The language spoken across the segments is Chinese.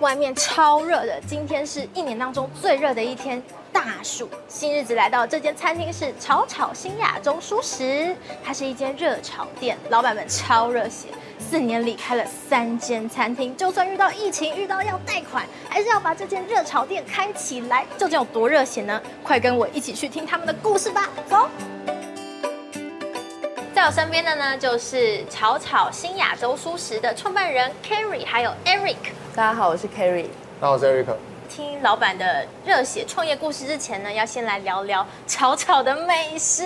外面超热的，今天是一年当中最热的一天，大暑。新日子来到这间餐厅是炒炒新亚洲蔬食，它是一间热炒店，老板们超热血，四年里开了三间餐厅，就算遇到疫情，遇到要贷款，还是要把这间热炒店开起来，究竟有多热血呢？快跟我一起去听他们的故事吧，走。在我身边的呢，就是炒炒新亚洲蔬食的创办人 Kerry，还有 Eric。大家好，我是 Kerry。大家好，我是 Eric。听老板的热血创业故事之前呢，要先来聊聊炒炒的美食。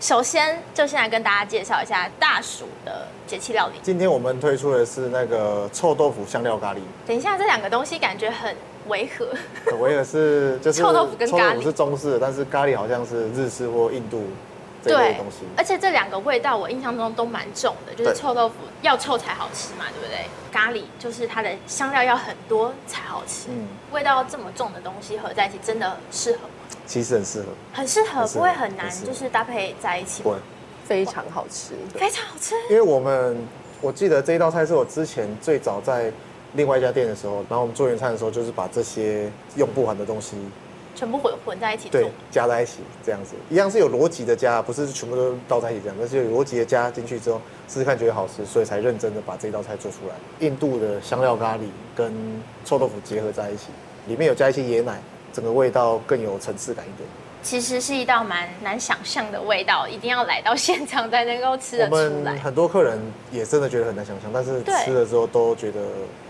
首先，就先来跟大家介绍一下大暑的节气料理。今天我们推出的是那个臭豆腐香料咖喱。等一下，这两个东西感觉很违和。很违和是就是臭豆腐跟咖喱。臭豆腐是中式的，但是咖喱好像是日式或印度。对，而且这两个味道我印象中都蛮重的，就是臭豆腐要臭才好吃嘛，对不对？咖喱就是它的香料要很多才好吃，嗯，味道这么重的东西合在一起，真的适合吗？其实很适合，很适合，不会很难，就是搭配在一起，对，非常好吃，非常好吃。因为我们我记得这一道菜是我之前最早在另外一家店的时候，然后我们做原餐的时候，就是把这些用不完的东西。全部混混在一起，对，加在一起这样子，一样是有逻辑的加，不是全部都倒在一起这样，但是有逻辑的加进去之后，试试看觉得好吃，所以才认真的把这道菜做出来。印度的香料咖喱跟臭豆腐结合在一起，里面有加一些椰奶，整个味道更有层次感一点。其实是一道蛮难想象的味道，一定要来到现场才能够吃得出来。我们很多客人也真的觉得很难想象，但是吃了之后都觉得，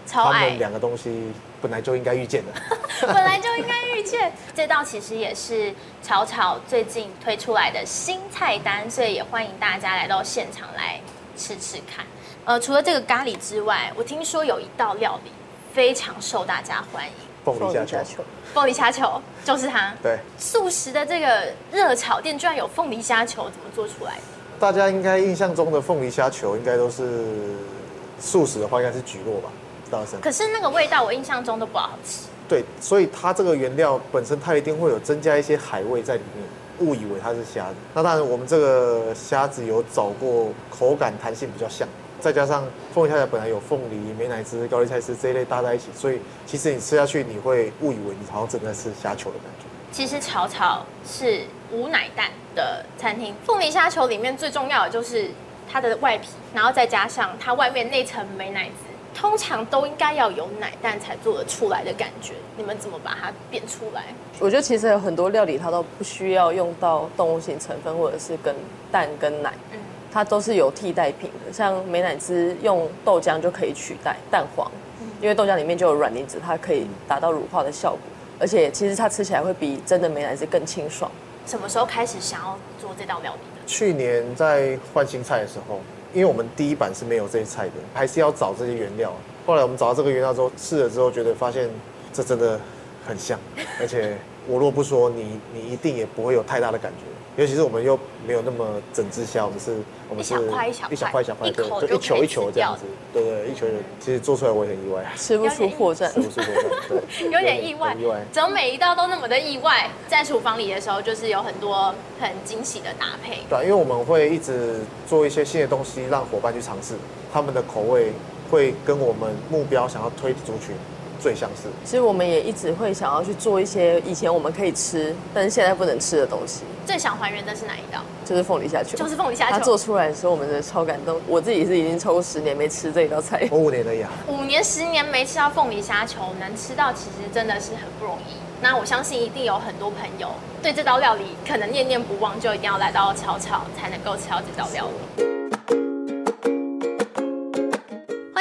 他们两个东西本来就应该遇见的，本来就应该遇见。这道其实也是炒炒最近推出来的新菜单，所以也欢迎大家来到现场来吃吃看。呃，除了这个咖喱之外，我听说有一道料理非常受大家欢迎。凤梨虾球，凤梨虾球就是它。对，素食的这个热炒店居然有凤梨虾球，怎么做出来的？大家应该印象中的凤梨虾球，应该都是素食的话，应该是蒟蒻吧？可是那个味道，我印象中都不好吃。对，所以它这个原料本身，它一定会有增加一些海味在里面，误以为它是虾子。那当然，我们这个虾子有找过，口感弹性比较像。再加上凤梨虾本来有凤梨、美乃滋、高丽菜丝这一类搭在一起，所以其实你吃下去，你会误以为你好像正在吃虾球的感觉。其实炒炒是无奶蛋的餐厅，凤梨虾球里面最重要的就是它的外皮，然后再加上它外面那层美乃滋，通常都应该要有奶蛋才做得出来的感觉。你们怎么把它变出来？我觉得其实有很多料理它都不需要用到动物性成分，或者是跟蛋跟奶。嗯。它都是有替代品的，像美乃滋用豆浆就可以取代蛋黄，因为豆浆里面就有软磷脂，它可以达到乳化的效果，而且其实它吃起来会比真的美乃滋更清爽。什么时候开始想要做这道料理的？去年在换新菜的时候，因为我们第一版是没有这些菜的，还是要找这些原料。后来我们找到这个原料之后，试了之后觉得发现这真的很像，而且我若不说你，你一定也不会有太大的感觉。尤其是我们又没有那么整只虾，我们是，我们是一小块一小块，一小块一小块，对，就一球一球这样子，对对，一球。其实做出来我也很意外，吃不出破绽，吃不出破绽，对，有点意外，意外。怎么每一道都那么的意外？在厨房里的时候，就是有很多很惊喜的搭配。对，因为我们会一直做一些新的东西，让伙伴去尝试，他们的口味会跟我们目标想要推的族群。最相似。其实我们也一直会想要去做一些以前我们可以吃，但是现在不能吃的东西。最想还原的是哪一道？就是凤梨虾球。就是凤梨虾球。它做出来的时候，我们的超感动。我自己是已经超过十年没吃这一道菜。我五年了呀。五年十年没吃到凤梨虾球，能吃到其实真的是很不容易。那我相信一定有很多朋友对这道料理可能念念不忘，就一定要来到巧巧才能够吃到这道料理。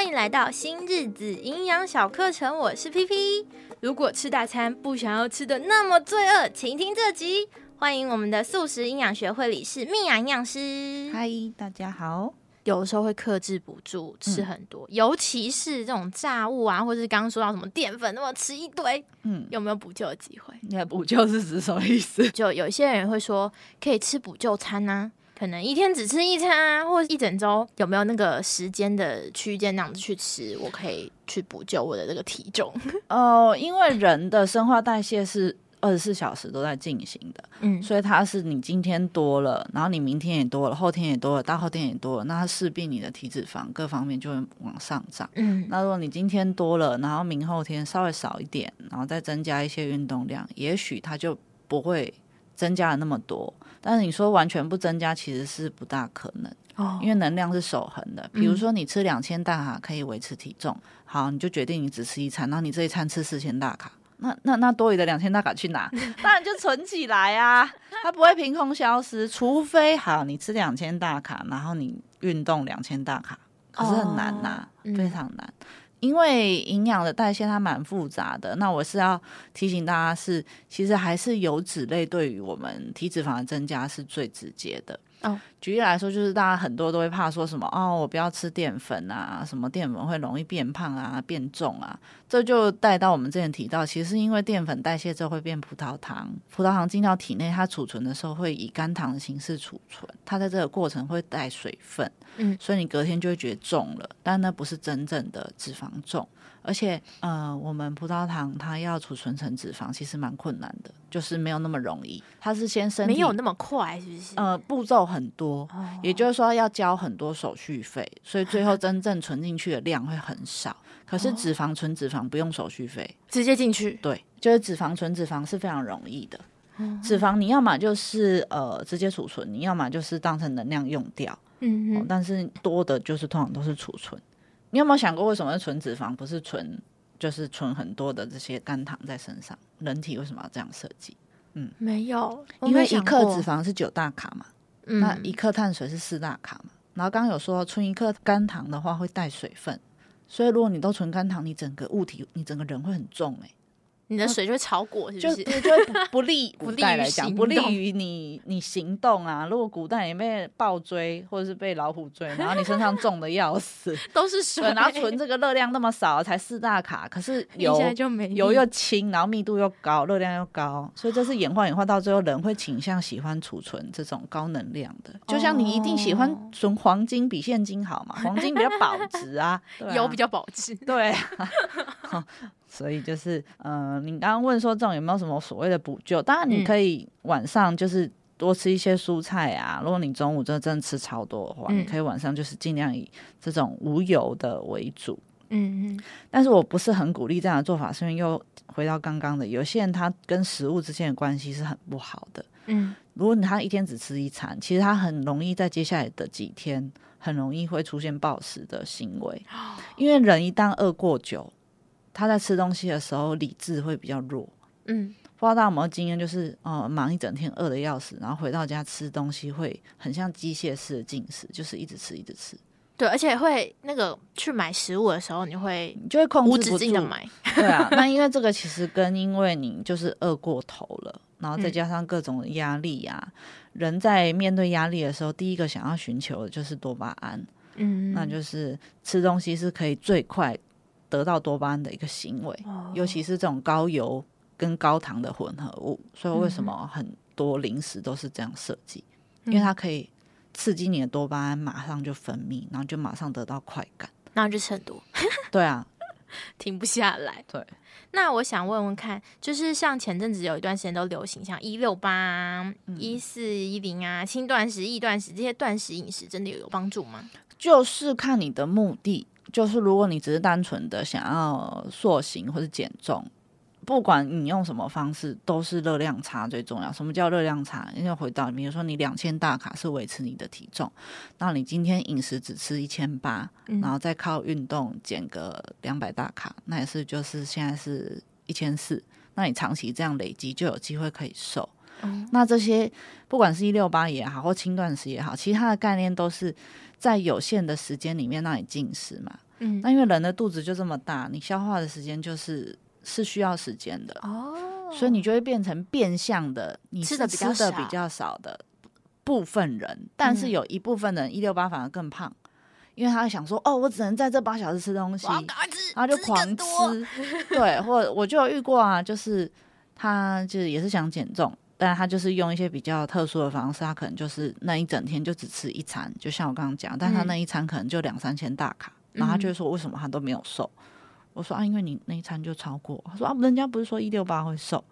来到新日子营养小课程，我是 PP。如果吃大餐不想要吃的那么罪恶，请听这集。欢迎我们的素食营养学会理事蜜雅营养师。嗨，大家好。有的时候会克制不住吃很多，嗯、尤其是这种炸物啊，或是刚刚说到什么淀粉，那么吃一堆，嗯，有没有补救的机会？你看补救是指什么意思？就有一些人会说可以吃补救餐呢、啊。可能一天只吃一餐啊，或者一整周，有没有那个时间的区间那样子去吃？我可以去补救我的这个体重。哦、呃，因为人的生化代谢是二十四小时都在进行的，嗯，所以它是你今天多了，然后你明天也多了，后天也多了，大后天也多了，那它势必你的体脂肪各方面就会往上涨。嗯，那如果你今天多了，然后明后天稍微少一点，然后再增加一些运动量，也许它就不会增加了那么多。但是你说完全不增加，其实是不大可能。哦，因为能量是守恒的。比如说你吃两千大卡可以维持体重，好，你就决定你只吃一餐，然后你这一餐吃四千大卡。那那那多余的两千大卡去哪？当然就存起来啊，它不会凭空消失，除非好你吃两千大卡，然后你运动两千大卡，可是很难呐、啊，哦、非常难，嗯、因为营养的代谢它蛮复杂的。那我是要提醒大家是，其实还是油脂类对于我们体脂肪的增加是最直接的。哦，举例来说，就是大家很多都会怕说什么哦，我不要吃淀粉啊，什么淀粉会容易变胖啊、变重啊，这就带到我们之前提到，其实是因为淀粉代谢之后会变葡萄糖，葡萄糖进到体内，它储存的时候会以肝糖的形式储存，它在这个过程会带水分，嗯，所以你隔天就会觉得重了，但那不是真正的脂肪重。而且，呃，我们葡萄糖它要储存成脂肪，其实蛮困难的，就是没有那么容易。它是先身体没有那么快，是不是？呃，步骤很多，哦、也就是说要交很多手续费，所以最后真正存进去的量会很少。可是脂肪存脂肪不用手续费，直接进去。对，就是脂肪存脂肪是非常容易的。嗯、脂肪你要么就是呃直接储存，你要么就是当成能量用掉。嗯但是多的就是通常都是储存。你有没有想过，为什么是存脂肪，不是存就是存很多的这些肝糖在身上？人体为什么要这样设计？嗯，没有，因为一克脂肪是九大卡嘛，那一克碳水是四大卡嘛。然后刚刚有说存一克肝糖的话会带水分，所以如果你都存肝糖，你整个物体你整个人会很重诶、你的水就会超过，是不是？就就会不利不利古代来讲，不利于你你行动啊。如果古代你被豹追，或者是被老虎追，然后你身上 重的要死，都是水，然后存这个热量那么少，才四大卡，可是油就没油又轻，然后密度又高，热量又高，所以这是演化演化到最后，人会倾向喜欢储存这种高能量的。就像你一定喜欢存黄金比现金好嘛？黄金比较保值啊，啊油比较保值，对、啊。所以就是，呃，你刚刚问说这种有没有什么所谓的补救？当然你可以晚上就是多吃一些蔬菜啊。嗯、如果你中午真的真的吃超多的话，嗯、你可以晚上就是尽量以这种无油的为主。嗯嗯。但是我不是很鼓励这样的做法，是因为又回到刚刚的，有些人他跟食物之间的关系是很不好的。嗯。如果你他一天只吃一餐，其实他很容易在接下来的几天很容易会出现暴食的行为，因为人一旦饿过久。他在吃东西的时候，理智会比较弱。嗯，不知道大家有没有经验，就是呃，忙一整天，饿的要死，然后回到家吃东西会很像机械式的进食，就是一直吃，一直吃。对，而且会那个去买食物的时候，你会你就会控制止境的买。对啊，那因为这个其实跟因为你就是饿过头了，然后再加上各种压力呀、啊，嗯、人在面对压力的时候，第一个想要寻求的就是多巴胺。嗯，那就是吃东西是可以最快。得到多巴胺的一个行为，尤其是这种高油跟高糖的混合物，所以为什么很多零食都是这样设计？因为它可以刺激你的多巴胺，马上就分泌，然后就马上得到快感，然后就吃很多。对啊，停不下来。对，那我想问问看，就是像前阵子有一段时间都流行像一六八、一四一零啊，轻断食、易断食这些断食饮食，真的有有帮助吗？就是看你的目的。就是如果你只是单纯的想要塑形或者减重，不管你用什么方式，都是热量差最重要。什么叫热量差？因为回到比如说你两千大卡是维持你的体重，那你今天饮食只吃一千八，然后再靠运动减个两百大卡，那也是就是现在是一千四。那你长期这样累积，就有机会可以瘦。嗯、那这些不管是一六八也好，或轻断食也好，其他的概念都是。在有限的时间里面让你进食嘛，嗯，那因为人的肚子就这么大，你消化的时间就是是需要时间的哦，所以你就会变成变相的，你吃的吃的比较少的部分人，但是有一部分人一六八反而更胖，因为他想说，哦，我只能在这八小时吃东西，然后就狂吃，吃。对，或我就有遇过啊，就是他就是也是想减重。但他就是用一些比较特殊的方式，他可能就是那一整天就只吃一餐，就像我刚刚讲，但他那一餐可能就两三千大卡，嗯、然后他就说为什么他都没有瘦？我说啊，因为你那一餐就超过。他说啊，人家不是说一六八会瘦？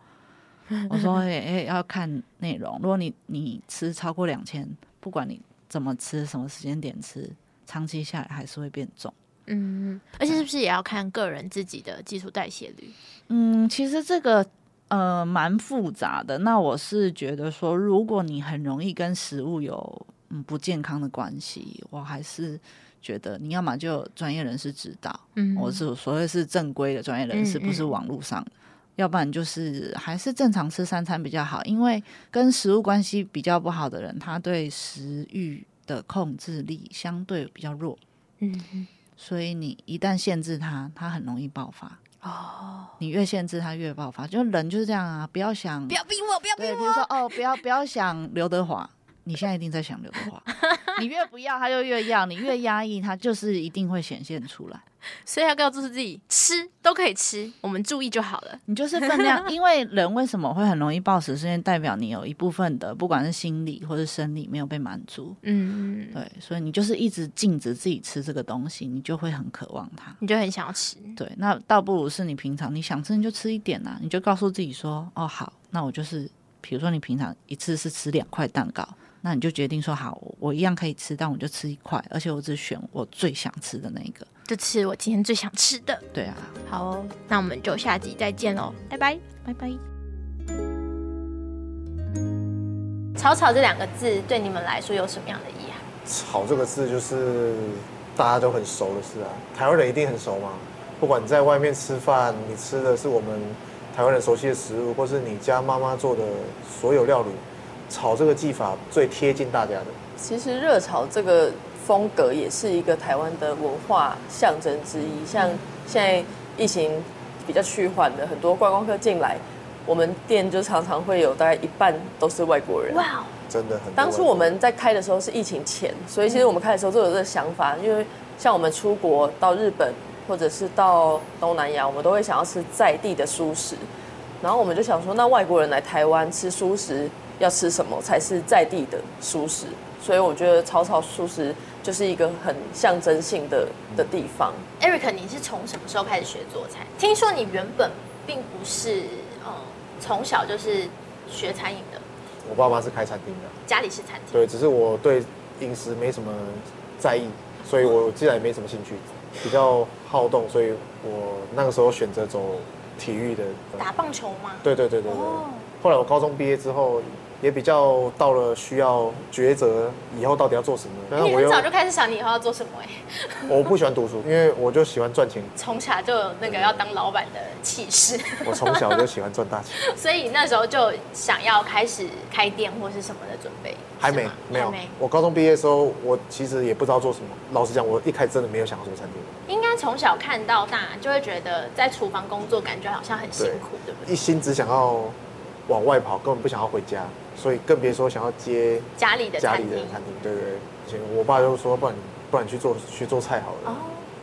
我说，哎、欸欸，要看内容。如果你你吃超过两千，不管你怎么吃，什么时间点吃，长期下来还是会变重。嗯，而且是不是也要看个人自己的基础代谢率？嗯，其实这个呃蛮复杂的。那我是觉得说，如果你很容易跟食物有嗯不健康的关系，我还是觉得你要么就专业人士指导，嗯，我是所谓是正规的专业人士，不是网络上的。要不然就是还是正常吃三餐比较好，因为跟食物关系比较不好的人，他对食欲的控制力相对比较弱，嗯，所以你一旦限制他，他很容易爆发。哦，你越限制他越爆发，就人就是这样啊！不要想，不要逼我，不要逼我。比如说哦，不要不要想刘德华，你现在一定在想刘德华，你越不要他就越要，你越压抑他就是一定会显现出来。所以要告诉自己，吃都可以吃，我们注意就好了。你就是分量，因为人为什么会很容易暴食，是因为代表你有一部分的，不管是心理或是生理没有被满足。嗯，对，所以你就是一直禁止自己吃这个东西，你就会很渴望它，你就很想要吃。对，那倒不如是你平常你想吃你就吃一点呐、啊，你就告诉自己说，哦好，那我就是，比如说你平常一次是吃两块蛋糕。那你就决定说好，我一样可以吃，但我就吃一块，而且我只选我最想吃的那一个，就吃我今天最想吃的。对啊，好哦，那我们就下集再见喽，拜拜，拜拜。草草这两个字对你们来说有什么样的意义？草这个字就是大家都很熟的事啊，台湾人一定很熟嘛。不管你在外面吃饭，你吃的是我们台湾人熟悉的食物，或是你家妈妈做的所有料理。炒这个技法最贴近大家的。其实热炒这个风格也是一个台湾的文化象征之一。像现在疫情比较趋缓的，很多观光客进来，我们店就常常会有大概一半都是外国人。哇，真的很。当初我们在开的时候是疫情前，所以其实我们开的时候就有这个想法，因为像我们出国到日本或者是到东南亚，我们都会想要吃在地的蔬食，然后我们就想说，那外国人来台湾吃蔬食。要吃什么才是在地的熟食？所以我觉得草草熟食就是一个很象征性的的地方。Eric，你是从什么时候开始学做菜？听说你原本并不是呃从小就是学餐饮的。我爸妈是开餐厅的，家里是餐厅。对，只是我对饮食没什么在意，所以我自然也没什么兴趣，比较好动，所以我那个时候选择走体育的。打棒球吗？对对对对对。Oh. 后来我高中毕业之后。也比较到了需要抉择以后到底要做什么。你很早就开始想你以后要做什么哎？我不喜欢读书，因为我就喜欢赚钱。从小就有那个要当老板的气势。我从小就喜欢赚大钱。所以那时候就想要开始开店或是什么的准备。还没，没有。我高中毕业的时候，我其实也不知道做什么。老实讲，我一开始真的没有想要做餐厅。应该从小看到大，就会觉得在厨房工作感觉好像很辛苦，对，对不对？一心只想要往外跑，根本不想要回家。所以更别说想要接家里的家里的餐厅，对对对。以前我爸就说，不然不然去做去做菜好了。哦。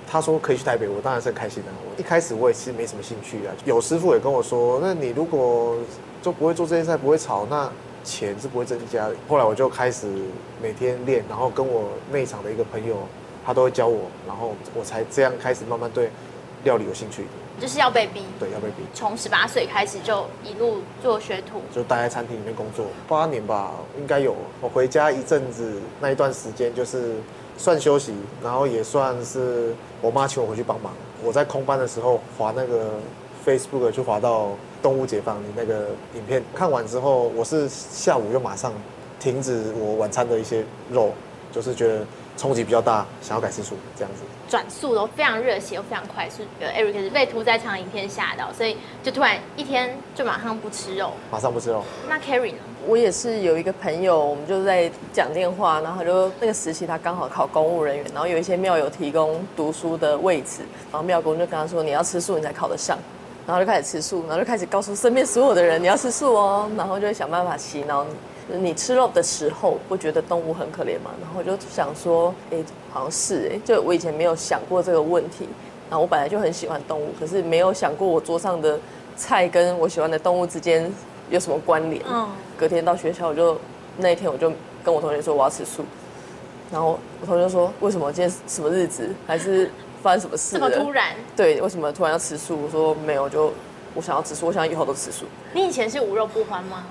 他说可以去台北，我当然是很开心的。我一开始我也是没什么兴趣啊。有师傅也跟我说，那你如果就不会做这些菜，不会炒，那钱是不会增加的。后来我就开始每天练，然后跟我内场的一个朋友，他都会教我，然后我才这样开始慢慢对料理有兴趣。就是要被逼，对，要被逼。从十八岁开始就一路做学徒，就待在餐厅里面工作八年吧，应该有。我回家一阵子，那一段时间就是算休息，然后也算是我妈请我回去帮忙。我在空班的时候滑那个 Facebook，就滑到动物解放你那个影片，看完之后，我是下午就马上停止我晚餐的一些肉，就是觉得冲击比较大，想要改吃素这样子。转速都非常热血又非常快速。Eric 是被屠宰场影片吓到，所以就突然一天就马上不吃肉，马上不吃肉。那 Carrie 呢？我也是有一个朋友，我们就在讲电话，然后就那个时期他刚好考公务人员，然后有一些庙友提供读书的位置，然后庙公就跟他说：“你要吃素，你才考得上。”然后就开始吃素，然后就开始告诉身边所有的人：“你要吃素哦。”然后就会想办法洗脑你。你吃肉的时候，不觉得动物很可怜吗？然后我就想说，哎、欸，好像是哎、欸，就我以前没有想过这个问题。然后我本来就很喜欢动物，可是没有想过我桌上的菜跟我喜欢的动物之间有什么关联。嗯。隔天到学校，我就那一天我就跟我同学说我要吃素。然后我同学说，为什么今天什么日子？还是发生什么事？这么突然？对，为什么突然要吃素？我说没有，就我想要吃素，我想以后都吃素。你以前是无肉不欢吗？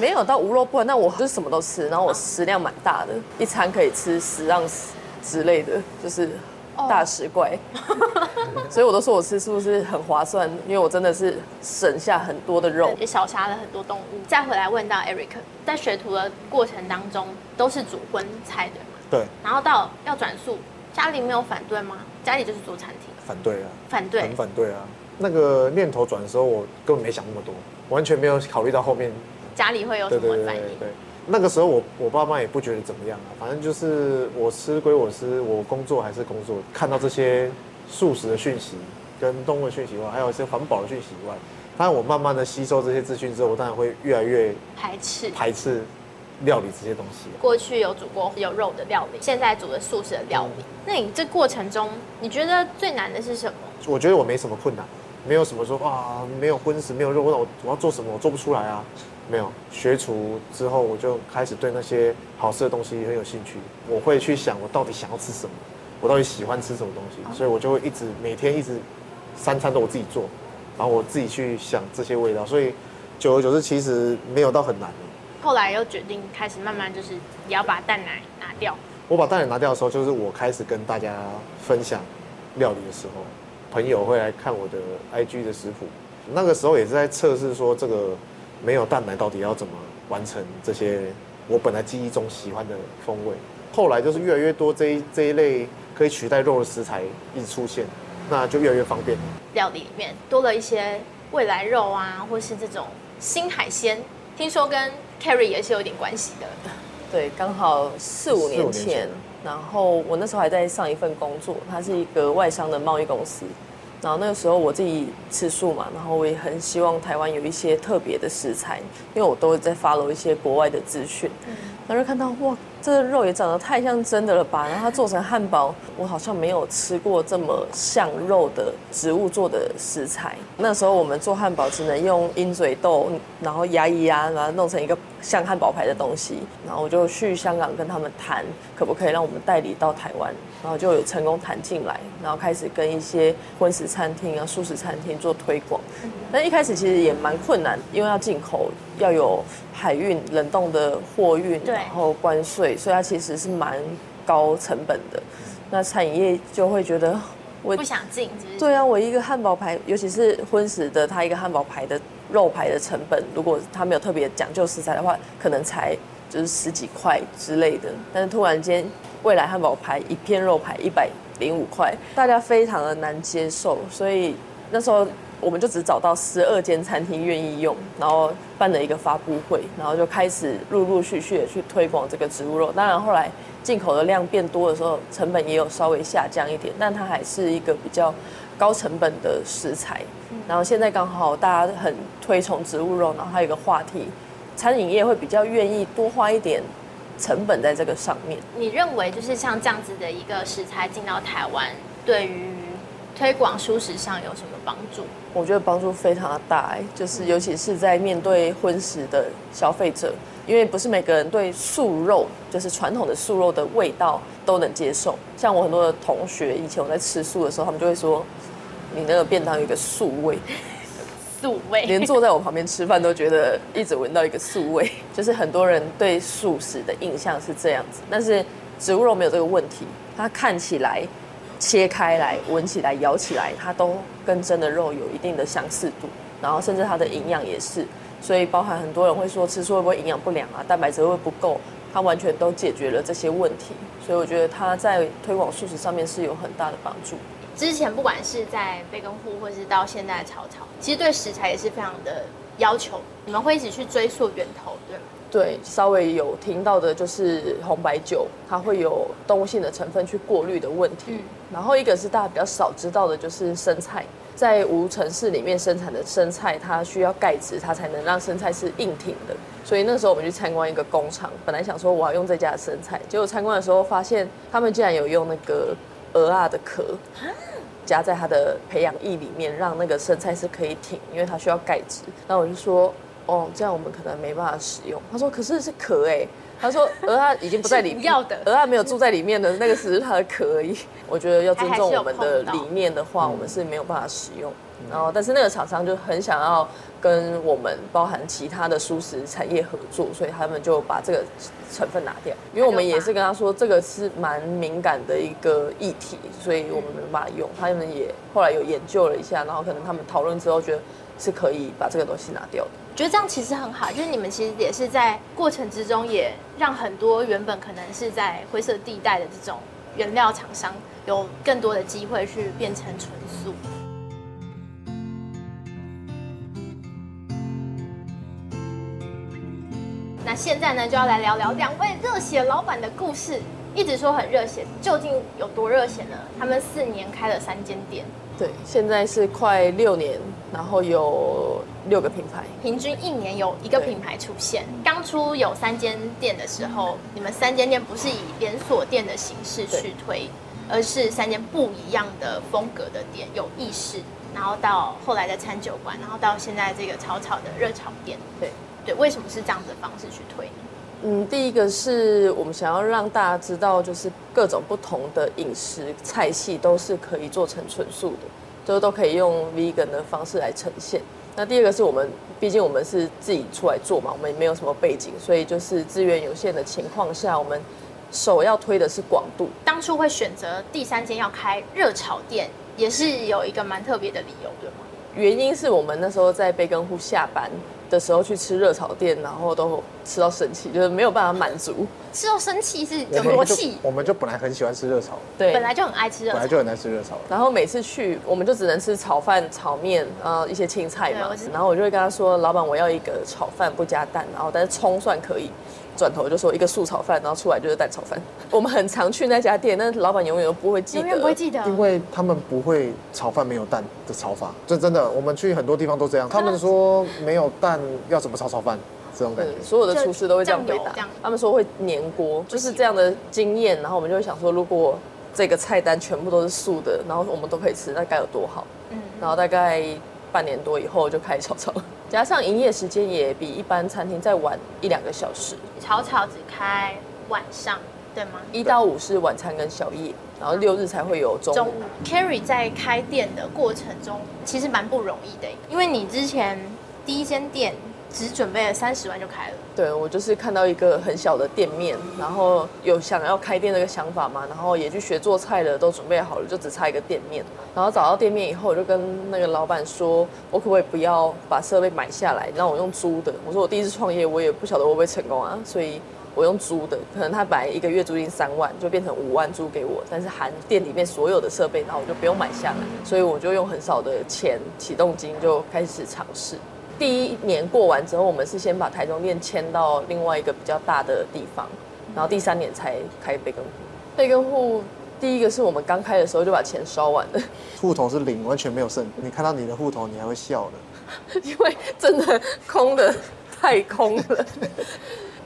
没有到无肉不欢，但我就是什么都吃，然后我食量蛮大的，一餐可以吃十盎司之类的，就是大食怪。Oh. 所以我都说我吃素是很划算，因为我真的是省下很多的肉，也少杀了很多动物。再回来问到 Eric，在学徒的过程当中都是煮荤菜的嘛？对。然后到要转素，家里没有反对吗？家里就是做餐厅。反对啊。反对。很反对啊。那个念头转的时候，我根本没想那么多，完全没有考虑到后面。家里会有什么反应？对，那个时候我我爸妈也不觉得怎么样啊，反正就是我吃归我吃，我工作还是工作。看到这些素食的讯息跟动物的讯息以外，还有一些环保的讯息以外，当然我慢慢的吸收这些资讯之后，我当然会越来越排斥排斥料理这些东西啊。过去有煮过有肉的料理，现在煮的素食的料理。嗯。那你这过程中，你觉得最难的是什么？我觉得我没什么困难，没有什么说啊，没有荤食，没有肉，那我我要做什么？我做不出来啊。没有学厨之后，我就开始对那些好吃的东西很有兴趣。我会去想，我到底想要吃什么，我到底喜欢吃什么东西，所以我就会一直每天一直三餐都我自己做，然后我自己去想这些味道。所以久而久之，其实没有到很难。后来又决定开始慢慢就是也要把蛋奶拿掉。我把蛋奶拿掉的时候，就是我开始跟大家分享料理的时候，朋友会来看我的 IG 的食谱。那个时候也是在测试说这个。没有蛋奶到底要怎么完成这些我本来记忆中喜欢的风味？后来就是越来越多这一这一类可以取代肉的食材一直出现，那就越来越方便。料理里面多了一些未来肉啊，或是这种新海鲜，听说跟 Carrie 也是有点关系的。对，刚好四五年前，然后我那时候还在上一份工作，它是一个外商的贸易公司。然后那个时候我自己吃素嘛，然后我也很希望台湾有一些特别的食材，因为我都在 follow 一些国外的资讯，然后就看到哇。这个肉也长得太像真的了吧？然后它做成汉堡，我好像没有吃过这么像肉的植物做的食材。那时候我们做汉堡只能用鹰嘴豆，然后压一压，然后弄成一个像汉堡牌的东西。然后我就去香港跟他们谈，可不可以让我们代理到台湾？然后就有成功谈进来，然后开始跟一些荤食餐厅啊、素食餐厅做推广。但一开始其实也蛮困难，因为要进口，要有海运、冷冻的货运，然后关税，所以它其实是蛮高成本的。那餐饮业就会觉得我不想进，对啊，我一个汉堡牌，尤其是荤食的，它一个汉堡牌的肉排的成本，如果它没有特别讲究食材的话，可能才就是十几块之类的。但是突然间，未来汉堡排一片肉排一百零五块，大家非常的难接受，所以那时候。我们就只找到十二间餐厅愿意用，然后办了一个发布会，然后就开始陆陆续续的去推广这个植物肉。当然后来进口的量变多的时候，成本也有稍微下降一点，但它还是一个比较高成本的食材。然后现在刚好大家很推崇植物肉，然后还有一个话题，餐饮业会比较愿意多花一点成本在这个上面。你认为就是像这样子的一个食材进到台湾，对于推广蔬食上有什么帮助？我觉得帮助非常的大，就是尤其是在面对荤食的消费者，因为不是每个人对素肉，就是传统的素肉的味道都能接受。像我很多的同学，以前我在吃素的时候，他们就会说，你那个便当有一个素味，素味，连坐在我旁边吃饭都觉得一直闻到一个素味。就是很多人对素食的印象是这样子，但是植物肉没有这个问题，它看起来。切开来，闻起来，咬起来，它都跟真的肉有一定的相似度，然后甚至它的营养也是，所以包含很多人会说吃素会不会营养不良啊，蛋白质会不会不够，它完全都解决了这些问题，所以我觉得它在推广素食上面是有很大的帮助。之前不管是在贝根户，或是到现在的潮潮，其实对食材也是非常的要求，你们会一直去追溯源头，对吗？对，稍微有听到的就是红白酒，它会有动物性的成分去过滤的问题。嗯，然后一个是大家比较少知道的，就是生菜，在无尘室里面生产的生菜，它需要钙质，它才能让生菜是硬挺的。所以那时候我们去参观一个工厂，本来想说我要用这家的生菜，结果参观的时候发现他们竟然有用那个蚵仔的壳，夹在它的培养液里面，让那个生菜是可以挺，因为它需要钙质。那我就说。哦，这样我们可能没办法使用。他说：“可是是壳哎。”他说：“鹅啊已经不在里面，要的，鹅啊没有住在里面的那个只是它的壳而已。”我觉得要尊重我们的理念的话，我们是没有办法使用。然后但是那个厂商就很想要跟我们包含其他的蔬食产业合作，所以他们就把这个成分拿掉，因为我们也是跟他说这个是蛮敏感的一个议题，所以我们没办法用。他们也后来有研究了一下，然后可能他们讨论之后觉得是可以把这个东西拿掉的。我觉得这样其实很好，就是你们其实也是在过程之中，也让很多原本可能是在灰色地带的这种原料厂商，有更多的机会去变成纯素。现在呢，就要来聊聊两位热血老板的故事。一直说很热血，究竟有多热血呢？他们四年开了三间店。对，现在是快六年，然后有六个品牌，平均一年有一个品牌出现。刚出有三间店的时候，你们三间店不是以连锁店的形式去推，而是三间不一样的风格的店，有意式，然后到后来的餐酒馆，然后到现在这个草草的热炒店。对对，为什么是这样子的方式去推呢？嗯，第一个是我们想要让大家知道，就是各种不同的饮食菜系都是可以做成纯素的，就是都可以用 vegan 的方式来呈现。那第二个是我们，毕竟我们是自己出来做嘛，我们也没有什么背景，所以就是资源有限的情况下，我们首要推的是广度。当初会选择第三间要开热炒店，也是有一个蛮特别的理由，对吗？原因是我们那时候在贝根户下班的时候去吃热炒店，然后都吃到生气，就是没有办法满足。吃到生气是有多气？我们就本来很喜欢吃热炒，对，本来就很爱吃热炒，本来就很爱吃热炒。然后每次去，我们就只能吃炒饭、炒面，呃，一些青菜嘛。然后我就会跟他说：“老板，我要一个炒饭不加蛋，然后但是葱蒜可以。”转头就说一个素炒饭，然后出来就是蛋炒饭。我们很常去那家店，但是老板永远都不会记得，永远不会记得，因为他们不会炒饭没有蛋的炒法。这真的，我们去很多地方都这样。他们说没有蛋要怎么炒炒饭？这种感觉，所有的厨师都会这样回答。他们说会粘锅，就是这样的经验。然后我们就会想说，如果这个菜单全部都是素的，然后我们都可以吃，那该有多好。嗯，然后大概。半年多以后就开始炒炒，加上营业时间也比一般餐厅再晚一两个小时。吵吵只开晚上，对吗？一到五是晚餐跟宵夜，然后六日才会有中午。中午。Carrie 在开店的过程中其实蛮不容易的，因为你之前第一间店只准备了三十万就开了。对，我就是看到一个很小的店面，然后有想要开店的一个想法嘛，然后也去学做菜的，都准备好了，就只差一个店面。然后找到店面以后，我就跟那个老板说，我可不可以不要把设备买下来，让我用租的？我说我第一次创业，我也不晓得会不会成功啊，所以我用租的，可能他本来一个月租金三万，就变成五万租给我，但是含店里面所有的设备，然后我就不用买下来，所以我就用很少的钱启动金就开始尝试。第一年过完之后，我们是先把台中店迁到另外一个比较大的地方，然后第三年才开贝根户。贝根户第一个是我们刚开的时候就把钱烧完了，户头是零，完全没有剩。你看到你的户头，你还会笑的，因为真的空的太空了。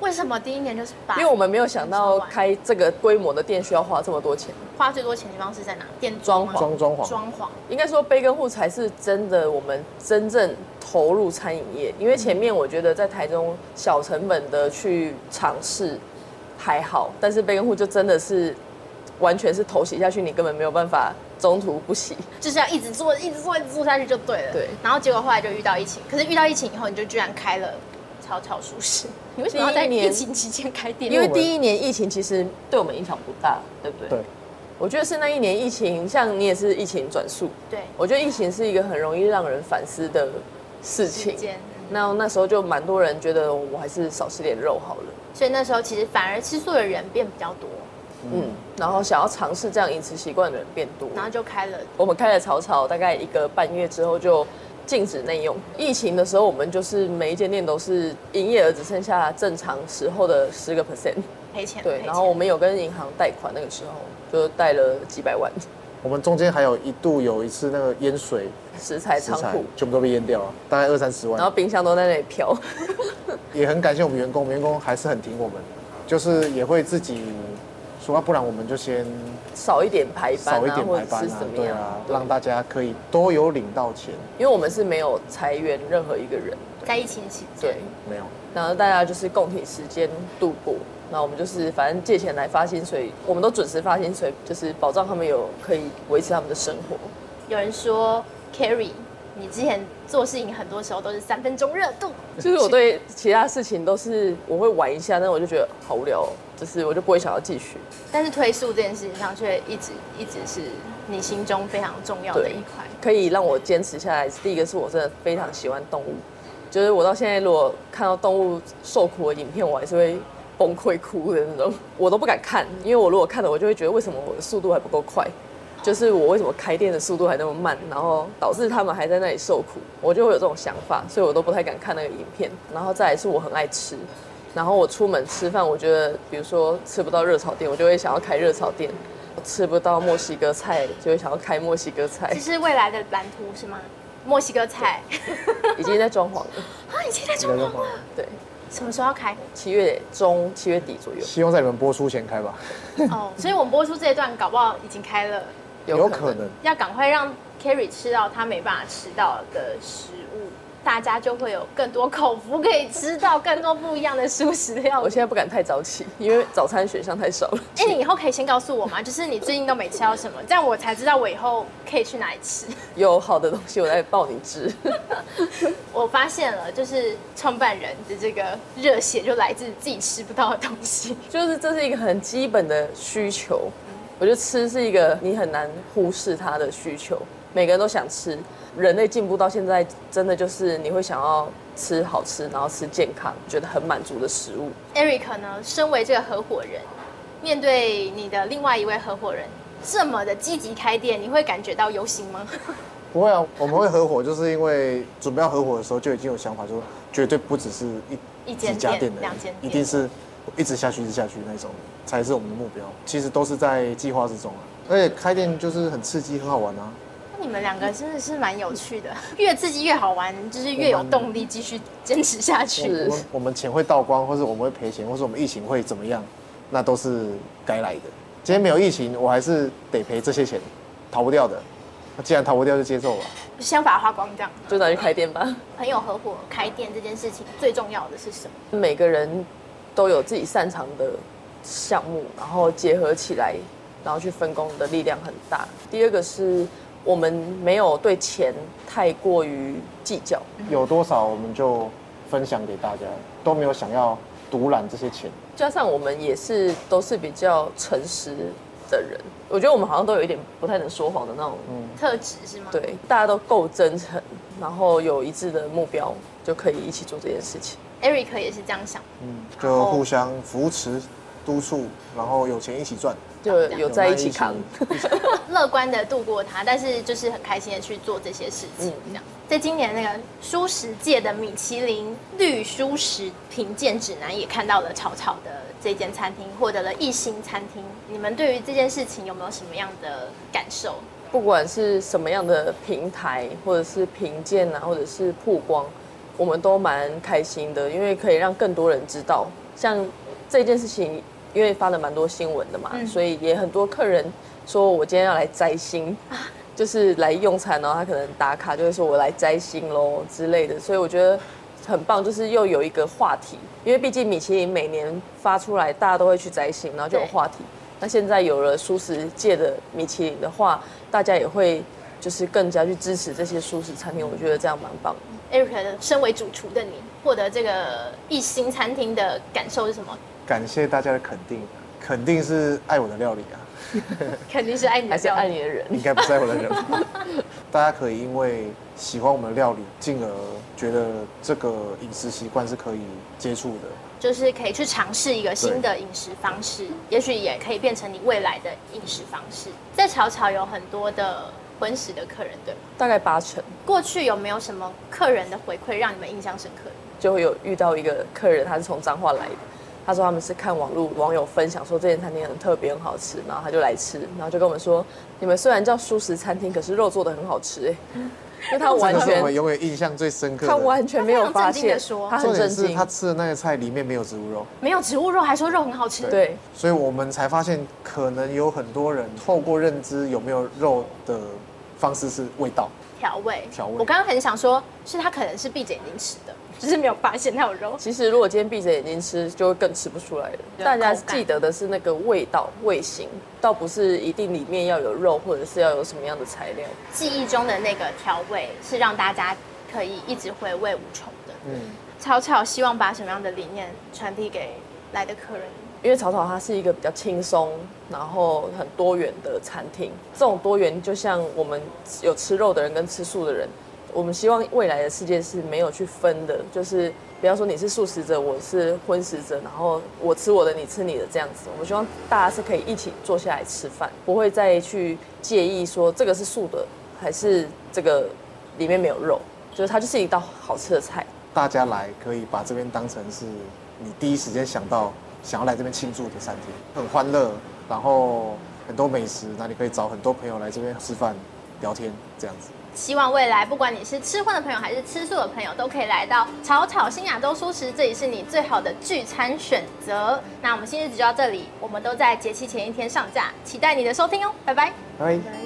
为什么第一年就是把？因为我们没有想到开这个规模的店需要花这么多钱。花最多钱的地方是在哪？店装潢。装装潢。装潢。应该说贝根户才是真的，我们真正投入餐饮业。因为前面我觉得在台中小成本的去尝试还好，但是贝根户就真的是完全是头洗下去，你根本没有办法中途不洗，就是要一直做，一直做，一直做下去就对了。对。然后结果后来就遇到疫情，可是遇到疫情以后，你就居然开了。炒炒蔬食，你为什么要在疫情期间开店？因为第一年疫情其实对我们影响不大，对不对？对，我觉得是那一年疫情，像你也是疫情转素。对，我觉得疫情是一个很容易让人反思的事情。那那时候就蛮多人觉得我还是少吃点肉好了。所以那时候其实反而吃素的人变比较多。嗯，然后想要尝试这样饮食习惯的人变多，然后就开了。我们开了草草，大概一个半月之后就。禁止内用。疫情的时候，我们就是每一间店都是营业额只剩下正常时候的十个 percent，赔钱。对，然后我们有跟银行贷款，那个时候就贷了几百万。我们中间还有一度有一次那个淹水，食材仓库全部都被淹掉了，大概二三十万。然后冰箱都在那里飘。也很感谢我们员工，员工还是很挺我们，就是也会自己。说不然我们就先少一点排班，少一点排班啊，对啊，让大家可以都有领到钱。因为我们是没有裁员任何一个人，在疫情期间，对，没有。然后大家就是共体时间度过。那我们就是反正借钱来发薪水，我们都准时发薪水，就是保障他们有可以维持他们的生活。有人说 Carrie 你之前做事情很多时候都是三分钟热度。就是我对其他事情都是我会玩一下，但我就觉得好无聊哦，就是我就不会想要继续。但是推速这件事情上却一直一直是你心中非常重要的一块，可以让我坚持下来。第一个是我真的非常喜欢动物，就是我到现在如果看到动物受苦的影片，我还是会崩溃哭的那种，我都不敢看，因为我如果看了，我就会觉得为什么我的速度还不够快。就是我为什么开店的速度还那么慢，然后导致他们还在那里受苦，我就会有这种想法，所以我都不太敢看那个影片。然后再来是我很爱吃，然后我出门吃饭，我觉得比如说吃不到热炒店，我就会想要开热炒店；吃不到墨西哥菜，就会想要开墨西哥菜。这是未来的蓝图是吗？墨西哥菜已经在装潢了啊，已经在装潢了。对，什么时候要开？七月中，七月底左右。希望在你们播出前开吧。哦，所以我们播出这一段，搞不好已经开了。有可能要赶快让 carry 吃到他没办法吃到的食物，大家就会有更多口福可以吃到更多不一样的素食料。我现在不敢太早起，因为早餐选项太少了。哎，你以后可以先告诉我吗？就是你最近都没吃到什么，这样我才知道我以后可以去哪里吃。有好的东西我再报你知。我发现了，就是创办人的这个热血就来自自己吃不到的东西，就是这是一个很基本的需求。我觉得吃是一个你很难忽视它的需求，每个人都想吃。人类进步到现在，真的就是你会想要吃好吃，然后吃健康，觉得很满足的食物。Eric 呢，身为这个合伙人，面对你的另外一位合伙人这么的积极开店，你会感觉到忧心吗？不会啊，我们会合伙，就是因为准备要合伙的时候就已经有想法，说绝对不只是一一间家店的，两间店，一定是。一直下去，一直下去那种才是我们的目标。其实都是在计划之中啊，而且开店就是很刺激，很好玩啊。那你们两个真的是蛮有趣的，越刺激越好玩，就是越有动力继续坚持下去。我们我们钱会倒光，或是我们会赔钱，或是我们疫情会怎么样，那都是该来的。今天没有疫情，我还是得赔这些钱，逃不掉的。那既然逃不掉，就接受吧。想把它花光，这样就拿去开店吧。朋友合伙开店这件事情，最重要的是什么？每个人。都有自己擅长的项目，然后结合起来，然后去分工的力量很大。第二个是我们没有对钱太过于计较，有多少我们就分享给大家，都没有想要独揽这些钱。加上我们也是都是比较诚实的人，我觉得我们好像都有一点不太能说谎的那种特质，是吗？对，大家都够真诚，然后有一致的目标，就可以一起做这件事情。Eric 也是这样想，嗯，就互相扶持、督促，然后有钱一起赚，就有在一起扛，乐观的度过它，但是就是很开心的去做这些事情。这样，在今年那个舒食界的米其林绿舒食评鉴指南也看到了草草的这间餐厅获得了一星餐厅。你们对于这件事情有没有什么样的感受？不管是什么样的平台，或者是评鉴啊，或者是曝光。我们都蛮开心的，因为可以让更多人知道，像这件事情，因为发了蛮多新闻的嘛，嗯、所以也很多客人说我今天要来摘星，啊、就是来用餐，然后他可能打卡就会说我来摘星喽之类的，所以我觉得很棒，就是又有一个话题，因为毕竟米其林每年发出来，大家都会去摘星，然后就有话题。那现在有了素食界的米其林的话，大家也会就是更加去支持这些素食餐厅，我觉得这样蛮棒的。Eric 身为主厨的你，获得这个一星餐厅的感受是什么？感谢大家的肯定，肯定是爱我的料理啊，肯定是爱你，还是爱你的人？应该不是爱我的人。大家可以因为喜欢我们的料理，进而觉得这个饮食习惯是可以接触的，就是可以去尝试一个新的饮食方式，也许也可以变成你未来的饮食方式。在巧巧有很多的。荤食的客人对吗？大概八成。过去有没有什么客人的回馈让你们印象深刻？就会有遇到一个客人，他是从彰化来的，他说他们是看网络网友分享说这间餐厅很特别很好吃，然后他就来吃，然后就跟我们说，你们虽然叫素食餐厅，可是肉做的很好吃哎。因为他完全，我永远印象最深刻。他完全没有发现，他很震惊。他吃的那个菜里面没有植物肉，没有植物肉，还说肉很好吃。对，所以我们才发现，可能有很多人透过认知有没有肉的方式是味道调味。调味我刚刚很想说，是他可能是闭着眼睛吃的，只是没有发现它有肉。其实如果今天闭着眼睛吃，就会更吃不出来了。大家记得的是那个味道、味型，倒不是一定里面要有肉，或者是要有什么样的材料。记忆中的那个调味是让大家可以一直回味无穷的。嗯，草草希望把什么样的理念传递给来的客人？因为草草它是一个比较轻松，然后很多元的餐厅。这种多元就像我们有吃肉的人跟吃素的人，我们希望未来的世界是没有去分的，就是不要说你是素食者，我是荤食者，然后我吃我的，你吃你的这样子。我们希望大家是可以一起坐下来吃饭，不会再去介意说这个是素的还是这个里面没有肉，就是它就是一道好吃的菜。大家来可以把这边当成是你第一时间想到想要来这边庆祝的餐厅，很欢乐，然后很多美食，那你可以找很多朋友来这边吃饭、聊天这样子。希望未来不管你是吃荤的朋友还是吃素的朋友，都可以来到草草新亚洲蔬食，这里是你最好的聚餐选择。那我们新日子就到这里，我们都在节气前一天上架，期待你的收听哦，拜。拜拜。